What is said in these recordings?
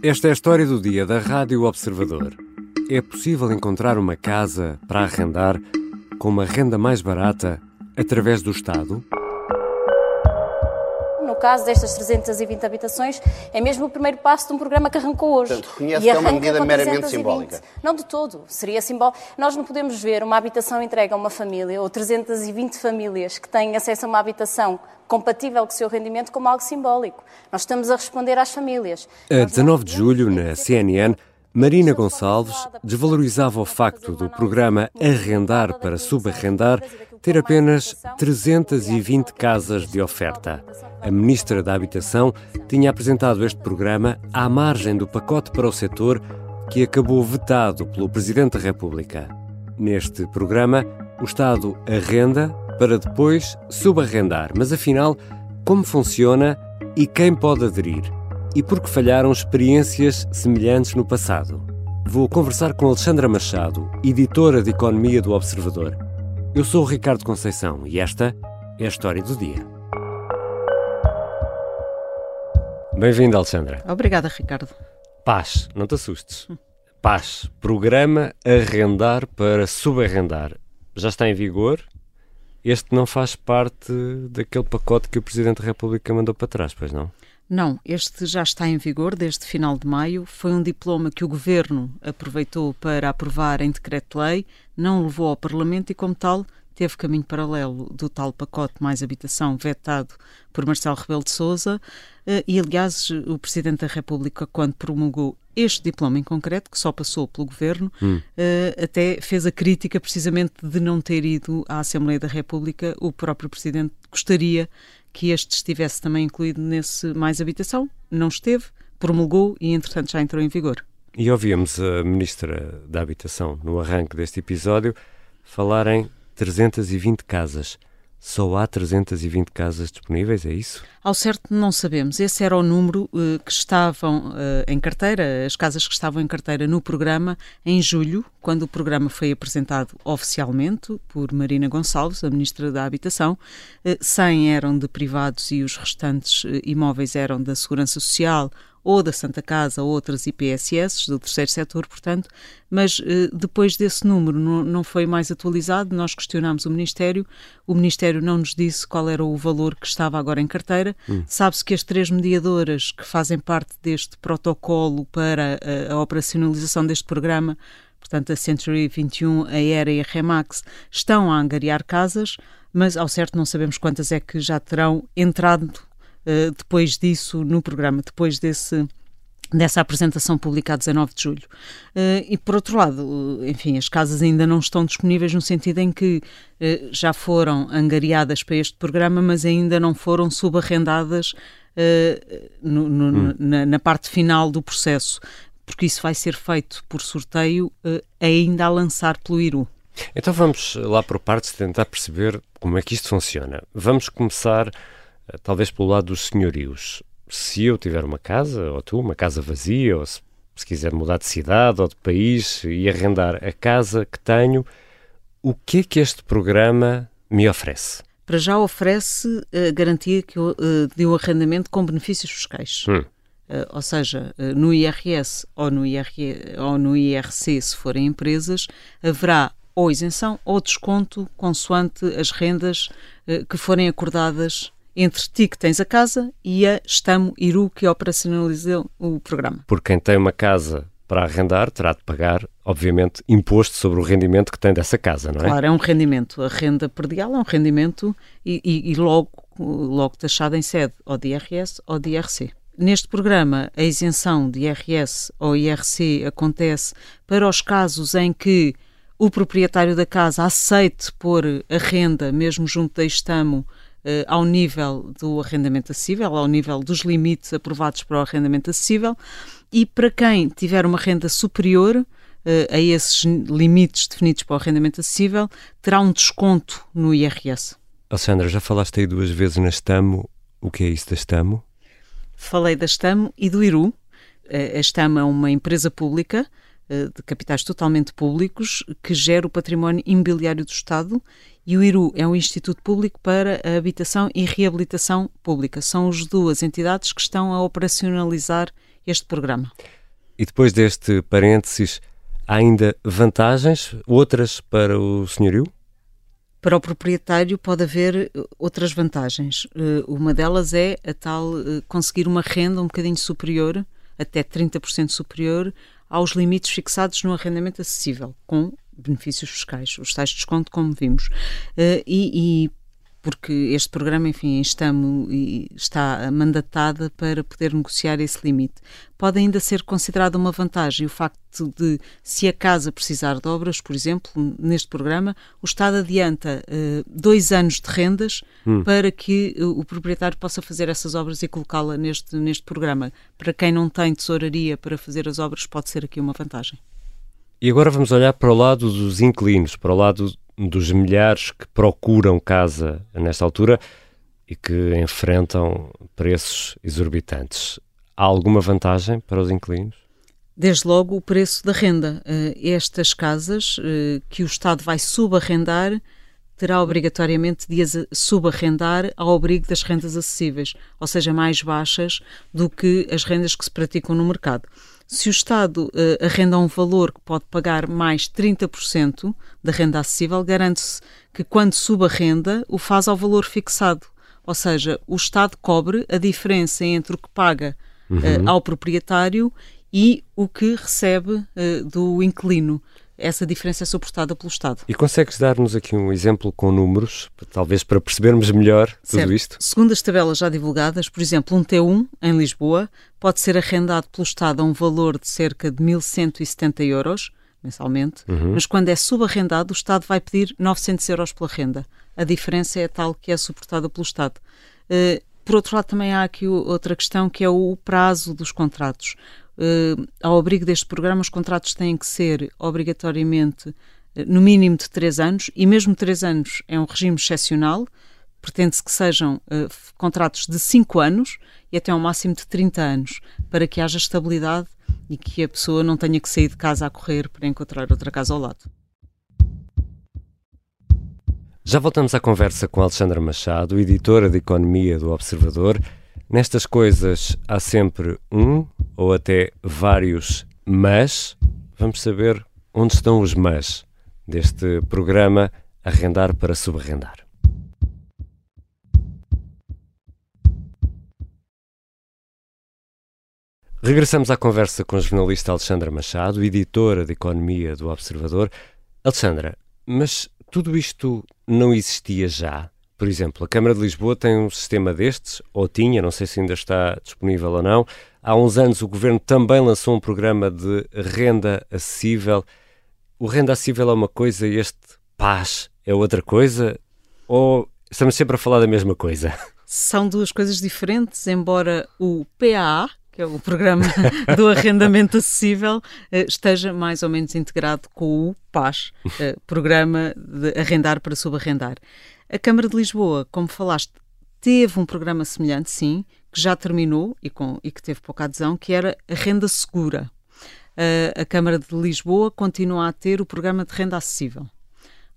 Esta é a história do dia da Rádio Observador. É possível encontrar uma casa para arrendar com uma renda mais barata através do Estado? No caso destas 320 habitações, é mesmo o primeiro passo de um programa que arrancou hoje. Portanto, reconhece que é uma medida meramente simbólica. Não de todo, seria simbólico. Nós não podemos ver uma habitação entregue a uma família ou 320 famílias que têm acesso a uma habitação compatível com o seu rendimento como algo simbólico. Nós estamos a responder às famílias. A 19 de julho, na CNN, Marina Gonçalves desvalorizava o facto do programa Arrendar para Subarrendar ter apenas 320 casas de oferta. A Ministra da Habitação tinha apresentado este programa à margem do pacote para o setor que acabou vetado pelo Presidente da República. Neste programa, o Estado arrenda para depois subarrendar. Mas afinal, como funciona e quem pode aderir? E por que falharam experiências semelhantes no passado? Vou conversar com Alexandra Machado, editora de Economia do Observador. Eu sou o Ricardo Conceição e esta é a história do dia. Bem-vinda, Alexandra. Obrigada, Ricardo. Paz, não te assustes. Paz, programa arrendar para subarrendar. Já está em vigor este não faz parte daquele pacote que o Presidente da República mandou para trás, pois não? Não, este já está em vigor desde final de maio. Foi um diploma que o Governo aproveitou para aprovar em decreto-lei, não levou ao Parlamento e, como tal, teve caminho paralelo do tal pacote mais habitação vetado por Marcelo Rebelo de Sousa eh, e, aliás, o Presidente da República, quando promulgou este diploma em concreto, que só passou pelo Governo, hum. Eh, até fez a crítica precisamente de não ter ido à Assembleia da República. O próprio Presidente gostaria que este estivesse também incluído nesse mais habitação. Não esteve, promulgou e, entretanto, já entrou em vigor. E ouvimos a Ministra da Habitação, no arranque deste episódio, falar em 320 casas. Só há 320 casas disponíveis, é isso? Ao certo não sabemos. Esse era o número uh, que estavam uh, em carteira, as casas que estavam em carteira no programa em julho, quando o programa foi apresentado oficialmente por Marina Gonçalves, a Ministra da Habitação. Uh, eh, 100 eram de privados e os restantes imóveis eram da Segurança Social ou da Santa Casa ou outras IPSS do terceiro setor, portanto, mas eh, depois desse número não, não foi mais atualizado, nós questionámos o Ministério, o Ministério não nos disse qual era o valor que estava agora em carteira. Hum. Sabe-se que as três mediadoras que fazem parte deste protocolo para a, a operacionalização deste programa portanto a Century 21, a ERA e a Remax, estão a angariar casas, mas ao certo não sabemos quantas é que já terão entrado eh, depois disso no programa, depois desse dessa apresentação publicada 19 de julho. Uh, e por outro lado, enfim, as casas ainda não estão disponíveis no sentido em que uh, já foram angariadas para este programa, mas ainda não foram subarrendadas uh, no, no, hum. na, na, parte final do processo, porque isso vai ser feito por sorteio ainda a lançar pelo IRU. Então vamos lá por partes tentar perceber como é que isto funciona. Vamos começar talvez pelo lado dos senhorios. Se eu tiver uma casa, ou tu, uma casa vazia, ou se, se quiser mudar de cidade ou de país e arrendar a casa que tenho, o que é que este programa me oferece? Para já oferece a garantia que eu, eh, de um arrendamento com benefícios fiscais. Hum. Uh, ou seja, uh, no IRS ou no, IR, ou no IRC, se forem empresas, haverá ou isenção ou desconto consoante as rendas uh, que forem acordadas entre ti que tens a casa e a Estamo Iru que operacionalizou o programa. Por quem tem uma casa para arrendar terá de pagar, obviamente, imposto sobre o rendimento que tem dessa casa, não é? Claro, é um rendimento. A renda perdial é um rendimento e, e, e logo, logo taxado em sede ou de IRS ou de IRC. Neste programa, a isenção de IRS ou IRC acontece para os casos em que o proprietário da casa aceite pôr a renda, mesmo junto da Estamo, uh, ao nível do arrendamento acessível, ao nível dos limites aprovados para o arrendamento acessível, e para quem tiver uma renda superior uh, a esses limites definidos para o arrendamento acessível, terá um desconto no IRS. Alexandra, já falaste aí duas vezes na Estamo. O que é isso da Estamo? Falei da Estamo e do Iru. A Estamo é uma empresa pública de capitais totalmente públicos que gera o património imobiliário do Estado e o IRU é um Instituto Público para a Habitação e Reabilitação Pública. São as duas entidades que estão a operacionalizar este programa. E depois deste parênteses, há ainda vantagens, outras para o senhorio? Para o proprietário pode haver eh, outras vantagens. Uh, uma delas é a tal conseguir uma renda um bocadinho superior, até 30% superior, aos limites fixados no arrendamento acessível, com benefícios fiscais, os tais de desconto, como vimos. Uh, e, e porque este programa, enfim, estamos, está mandatada para poder negociar esse limite. Pode ainda ser considerada uma vantagem o facto de, se a casa precisar de obras, por exemplo, neste programa, o Estado adianta uh, dois anos de rendas hum. para que o proprietário possa fazer essas obras e colocá-la neste, neste programa. Para quem não tem tesouraria para fazer as obras, pode ser aqui uma vantagem. E agora vamos olhar para o lado dos inquilinos, para o lado dos milhares que procuram casa nesta altura e que enfrentam preços exorbitantes. Há alguma vantagem para os inquilinos? Desde logo o preço da renda. Uh, estas casas uh, que o Estado vai subarrendar terá obrigatoriamente de subarrendar ao abrigo das rendas acessíveis, ou seja, mais baixas do que as rendas que se praticam no mercado. Se o Estado uh, arrenda um valor que pode pagar mais 30% da renda acessível, garante-se que quando suba a renda, o faz ao valor fixado. Ou seja, o Estado cobre a diferença entre o que paga uhum. uh, ao proprietário e o que recebe uh, do inquilino essa diferença é suportada pelo Estado. E consegues dar-nos aqui um exemplo com números, talvez para percebermos melhor certo. tudo isto? Segundo as tabelas já divulgadas, por exemplo, um T1 em Lisboa pode ser arrendado pelo Estado a um valor de cerca de 1.170 euros mensalmente, uhum. mas quando é subarrendado, o Estado vai pedir 900 euros pela renda. A diferença é tal que é suportada pelo Estado. Uh, por outro lado, também há aqui outra questão que é o prazo dos contratos. Uh, ao abrigo deste programa, os contratos têm que ser obrigatoriamente uh, no mínimo de três anos, e mesmo três anos é um regime excepcional, pretende-se que sejam uh, contratos de cinco anos e até um máximo de 30 anos, para que haja estabilidade e que a pessoa não tenha que sair de casa a correr para encontrar outra casa ao lado. Já voltamos à conversa com Alexandra Machado, editora de Economia do Observador. Nestas coisas há sempre um ou até vários mas. Vamos saber onde estão os mas deste programa Arrendar para Subarrendar. Regressamos à conversa com a jornalista Alexandra Machado, editora de Economia do Observador. Alexandra, mas tudo isto não existia já? Por exemplo, a Câmara de Lisboa tem um sistema destes, ou tinha, não sei se ainda está disponível ou não. Há uns anos o governo também lançou um programa de renda acessível. O renda acessível é uma coisa e este paz é outra coisa? Ou estamos sempre a falar da mesma coisa? São duas coisas diferentes, embora o PAA, que é o Programa do Arrendamento Acessível, eh, esteja mais ou menos integrado com o PAS, eh, Programa de Arrendar para Subarrendar. A Câmara de Lisboa, como falaste, teve um programa semelhante, sim, que já terminou e, com, e que teve pouca adesão, que era a renda segura. Uh, a Câmara de Lisboa continua a ter o programa de renda acessível,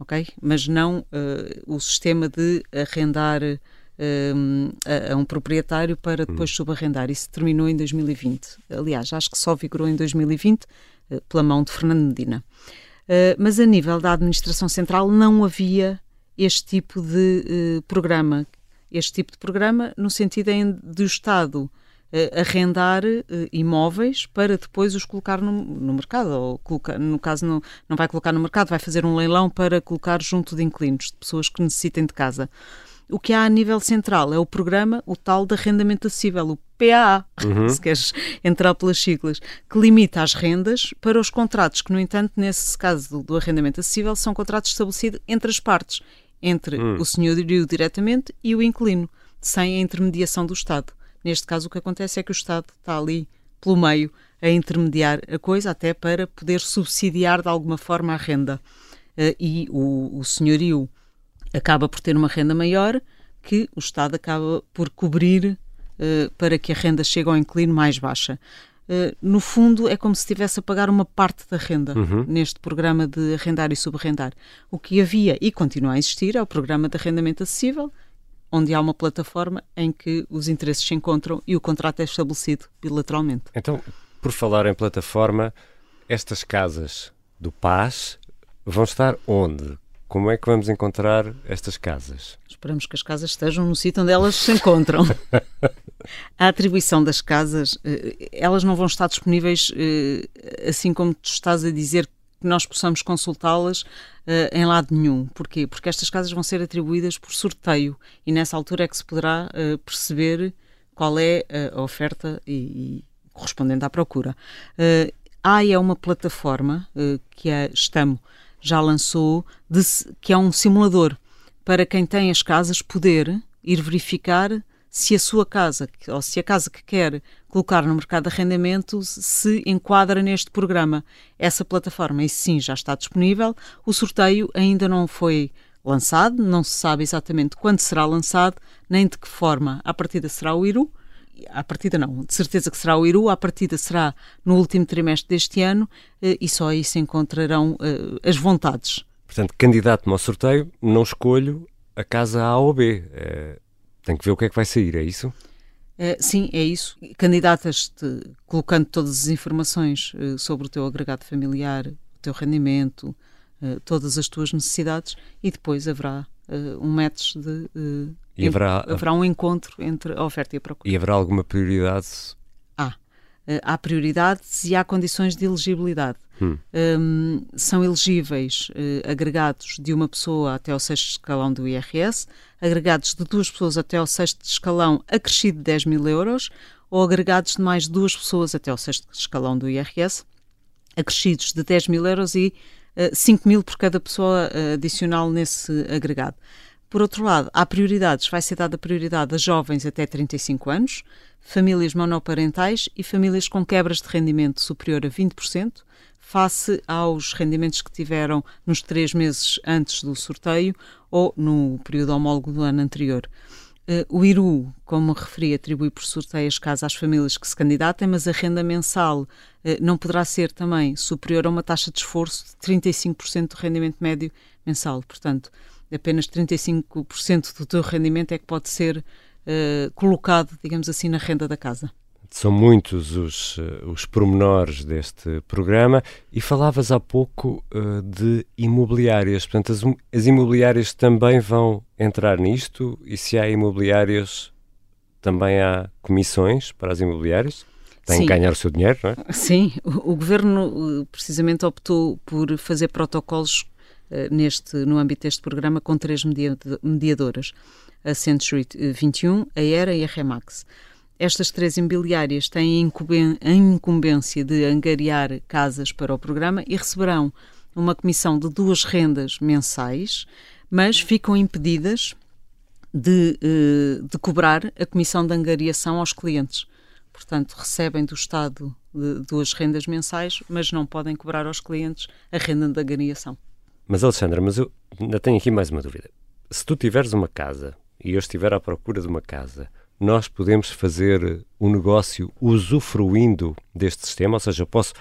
ok? Mas não uh, o sistema de arrendar uh, a, a, um proprietário para depois hum. subarrendar. Isso terminou em 2020. Aliás, acho que só vigorou em 2020 pela mão de Fernando Medina. mas a nível da administração central não havia este tipo de uh, programa. Este tipo de programa no sentido de o Estado uh, arrendar uh, imóveis para depois os colocar no, no mercado, ou colocar, no caso não, não vai colocar no mercado, vai fazer um leilão para colocar junto de inquilinos, de pessoas que necessitem de casa. O que há a nível central é o programa, o tal de arrendamento acessível, o PAA, uhum. se queres entrar pelas siglas, que limita as rendas para os contratos que, no entanto, nesse caso do, do arrendamento acessível, são contratos estabelecidos entre as partes entre hum. o senhorio diretamente e o inquilino, sem a intermediação do Estado. Neste caso, o que acontece é que o Estado está ali pelo meio a intermediar a coisa, até para poder subsidiar de alguma forma a renda. Uh, e o, o senhorio acaba por ter uma renda maior que o Estado acaba por cobrir uh, para que a renda chegue ao inquilino mais baixa. Uh, no fundo, é como se estivesse a pagar uma parte da renda uhum. neste programa de arrendar e subarrendar. O que havia e continua a existir é o programa de arrendamento acessível, onde há uma plataforma em que os interesses se encontram e o contrato é estabelecido bilateralmente. Então, por falar em plataforma, estas casas do Paz vão estar onde? Como é que vamos encontrar estas casas? Esperamos que as casas estejam no sítio onde elas se encontram. a atribuição das casas, eh, elas não vão estar disponíveis eh, assim como tu estás a dizer que nós possamos consultá-las uh, em lado nenhum. Porquê? Porque estas casas vão ser atribuídas por sorteio e nessa altura é que se poderá uh, perceber qual é a oferta e, e correspondente à procura. Uh, AI é uma plataforma que a Stamo já lançou, de, que é um simulador para quem tem as casas poder ir verificar se a sua casa, ou se a casa que quer colocar no mercado de arrendamento, se enquadra neste programa. Essa plataforma, e sim, já está disponível. O sorteio ainda não foi lançado, não se sabe exatamente quando será lançado, nem de que forma. A partida será o IRU, à partida não, de certeza que será o IRU, à partida será no último trimestre deste ano eh, e só aí se encontrarão uh, as vontades. Portanto, candidato-me ao sorteio, não escolho a casa A ou B. É tem que ver o que é que vai sair, é isso? Uh, sim, é isso. Candidatas-te colocando todas as informações uh, sobre o teu agregado familiar, o teu rendimento, uh, todas as tuas necessidades e depois haverá um match de. e haverá, haverá um encontro entre a oferta e a procura. E haverá alguma prioridade Uh, há prioridades e há condições de elegibilidade. Hum. Um, são elegíveis uh, agregados de uma pessoa até ao sexto escalão do IRS, agregados de duas pessoas até ao sexto escalão acrescido de 10 mil euros, ou agregados de mais duas pessoas até ao sexto escalão do IRS, acrescidos de 10 mil euros e uh, 5 mil por cada pessoa uh, adicional nesse agregado. Por outro lado, há prioridades, vai ser dada prioridade a jovens até 35 anos, famílias monoparentais e famílias com quebras de rendimento superior a 20%, face aos rendimentos que tiveram nos três meses antes do sorteio ou no período homólogo do ano anterior. Uh, o IRU, como referi, atribui por sorteio as casas às famílias que se candidatem, mas a renda mensal uh, não poderá ser também superior a uma taxa de esforço de 35% do rendimento médio mensal. Portanto, apenas 35% do teu rendimento é que pode ser uh, colocado, digamos assim, na renda da casa. São muitos os, uh, os pormenores deste programa e falavas há pouco uh, de imobiliárias. Portanto, as, as, imobiliárias também vão entrar nisto e se há imobiliárias, também há comissões para as imobiliárias? Têm que ganhar o seu dinheiro, não é? Sim, o, o governo precisamente optou por fazer protocolos eh, neste, no âmbito deste programa com três mediadoras, a Century 21, a ERA e a Remax. Estas três imobiliárias têm a incumbência de angariar casas para o programa e receberão uma comissão de duas rendas mensais, mas ficam impedidas de, eh, de cobrar a comissão de angariação aos clientes. Portanto, recebem do Estado duas rendas mensais, mas não podem cobrar aos clientes a renda de angariação. Mas, Alexandra, mas eu ainda tenho aqui mais uma dúvida. Se tu tiveres uma casa e eu estiver à procura de uma casa, nós podemos fazer um negócio usufruindo deste sistema? Ou seja, eu posso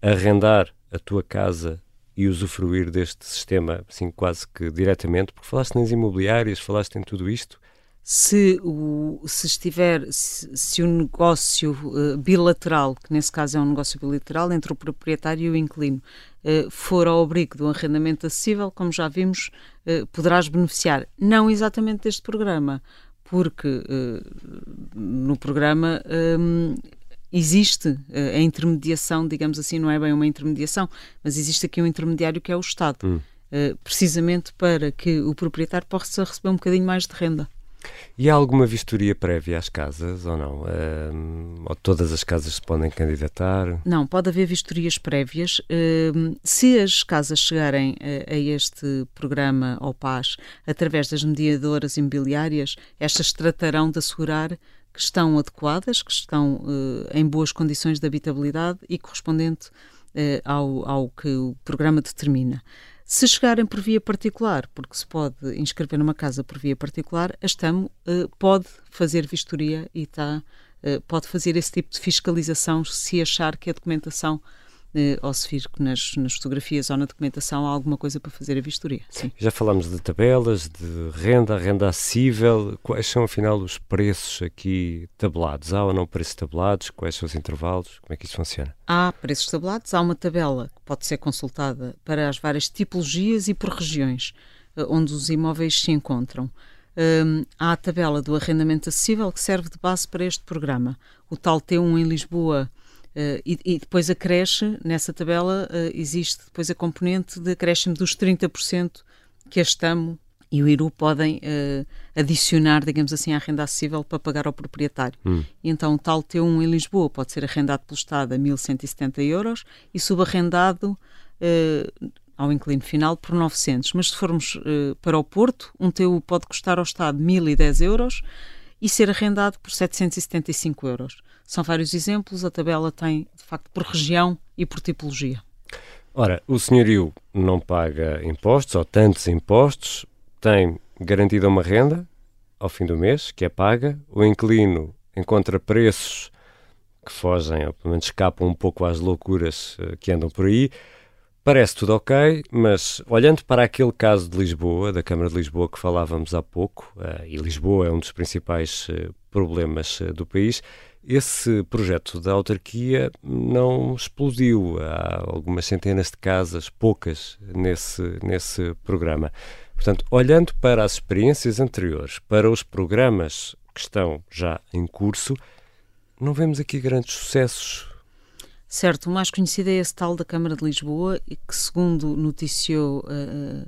arrendar a tua casa e usufruir deste sistema, assim, quase que diretamente? Porque falaste nas imobiliárias, falaste em tudo isto se, o, se estiver, se, se o negócio uh, bilateral, que nesse caso é um negócio bilateral entre o proprietário e o inquilino, uh, for ao abrigo de um arrendamento acessível, como já vimos, uh, poderás beneficiar, não exatamente deste programa, porque no programa um, existe a intermediação, digamos assim, não é bem uma intermediação, mas existe aqui um intermediário que é o Estado, hum. precisamente para que o proprietário possa receber um bocadinho mais de renda. E há alguma vistoria prévia às casas ou não? Uh, ou todas as casas se podem candidatar? Não, pode haver vistorias prévias. Uh, se as casas chegarem a, a este programa ao PAS através das mediadoras imobiliárias, estas tratarão de assegurar que estão adequadas, que estão uh, em boas condições de habitabilidade e correspondente eh, ao, ao que o programa determina. Se chegarem por via particular, porque se pode inscrever numa casa por via particular, a STAM uh, pode fazer vistoria e tá, uh, pode fazer esse tipo de fiscalização se achar que a documentação eh, ou se vir que nas, nas, fotografias ou na documentação há alguma coisa para fazer a vistoria. Sim. Já falámos de tabelas, de renda, renda acessível. Quais são, afinal, os preços aqui tabelados? Há ou não preços tabelados? Quais são os intervalos? Como é que isso funciona? Há preços tabelados, há uma tabela que pode ser consultada para as várias tipologias e por regiões eh, onde os imóveis se encontram. Um, há a tabela do arrendamento acessível que serve de base para este programa. O tal T1 em Lisboa Uh, e, e, depois acresce, nessa tabela, uh, existe depois a componente de acréscimo dos 30% que a Estamo e o IRU podem uh, adicionar, digamos assim, à renda acessível para pagar ao proprietário. Hum. E então, tal T1 em Lisboa pode ser arrendado pelo Estado a 1.170 euros e subarrendado ao inquilino final por 900. Mas se formos para o Porto, um TU pode custar ao Estado 1.010 euros e ser arrendado por 775 euros. São vários exemplos, a tabela tem, de facto, por região e por tipologia. Ora, o senhorio não paga impostos, ou tantos impostos, tem garantida uma renda ao fim do mês, que é paga, o inquilino encontra preços que fogem, ou pelo menos escapam um pouco às loucuras uh, que andam por aí. Parece tudo ok, mas olhando para aquele caso de Lisboa, da Câmara de Lisboa que falávamos há pouco, uh, e Lisboa é um dos principais uh, problemas do país, esse projeto da autarquia não explodiu. Há algumas centenas de casas, poucas, nesse, nesse programa. Portanto, olhando para as experiências anteriores, para os programas que estão já em curso, não vemos aqui grandes sucessos Certo, o mais conhecido é esse tal da Câmara de Lisboa, que segundo noticiou uh,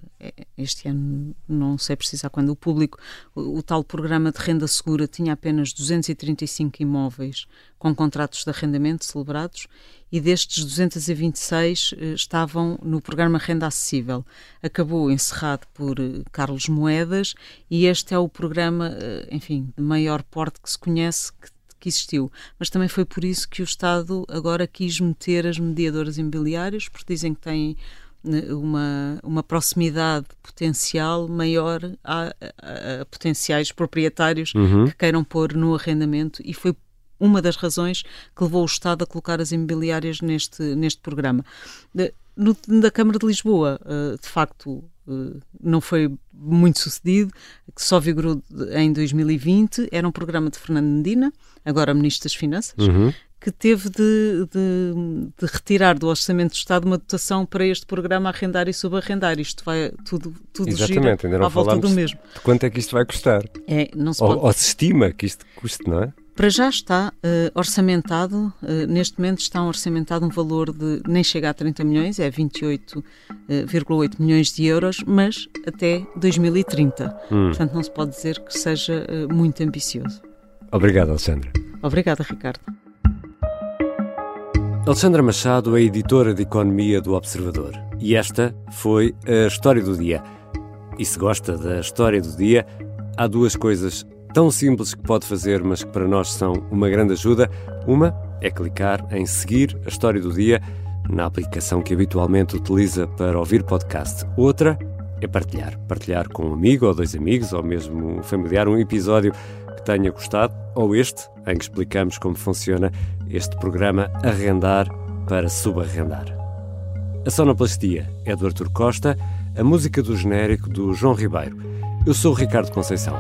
este ano, não sei precisar quando, o público, o, o, tal programa de renda segura tinha apenas 235 imóveis com contratos de arrendamento celebrados e destes 226 uh, estavam no programa Renda Acessível. Acabou encerrado por uh, Carlos Moedas e este é o programa, enfim, de maior porte que se conhece, que que existiu. Mas também foi por isso que o Estado agora quis meter as mediadoras imobiliárias, porque dizem que têm né, uma, uma proximidade potencial maior a, a, a potenciais proprietários uhum. que queiram pôr no arrendamento e foi uma das razões que levou o Estado a colocar as imobiliárias neste, neste programa. No, da Câmara de Lisboa, eh, de facto, não foi muito sucedido, que só vigorou em 2020, era um programa de Fernando Medina, agora Ministro das Finanças, uhum. que teve de, de, de, retirar do Orçamento do Estado uma dotação para este programa arrendar e subarrendar. Isto vai tudo, tudo Exatamente, ainda não à volta do mesmo. De quanto é que isto vai custar? É, não se ou, pode... ou se estima que isto custe, não é? Para já está uh, orçamentado, uh, neste momento está orçamentado um valor de nem chega a 30 milhões, é 28,8 uh, milhões de euros, mas até 2030. Hum. Portanto, não se pode dizer que seja muito ambicioso. Obrigado, Alexandra. Obrigada, Ricardo. Alexandra Machado é editora de Economia do Observador e esta foi a história do dia. E se gosta da história do dia, há duas coisas tão simples que pode fazer, mas que para nós são uma grande ajuda. Uma é clicar em seguir a história do dia na aplicação que habitualmente utiliza para ouvir podcast. Outra é partilhar. Partilhar com um amigo ou dois amigos ou mesmo um familiar um episódio que tenha gostado ou este em que explicamos como funciona este programa Arrendar para Subarrendar. A sonoplastia é do Artur Costa, a música do genérico do João Ribeiro. Eu sou o Ricardo Conceição.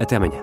Até amanhã.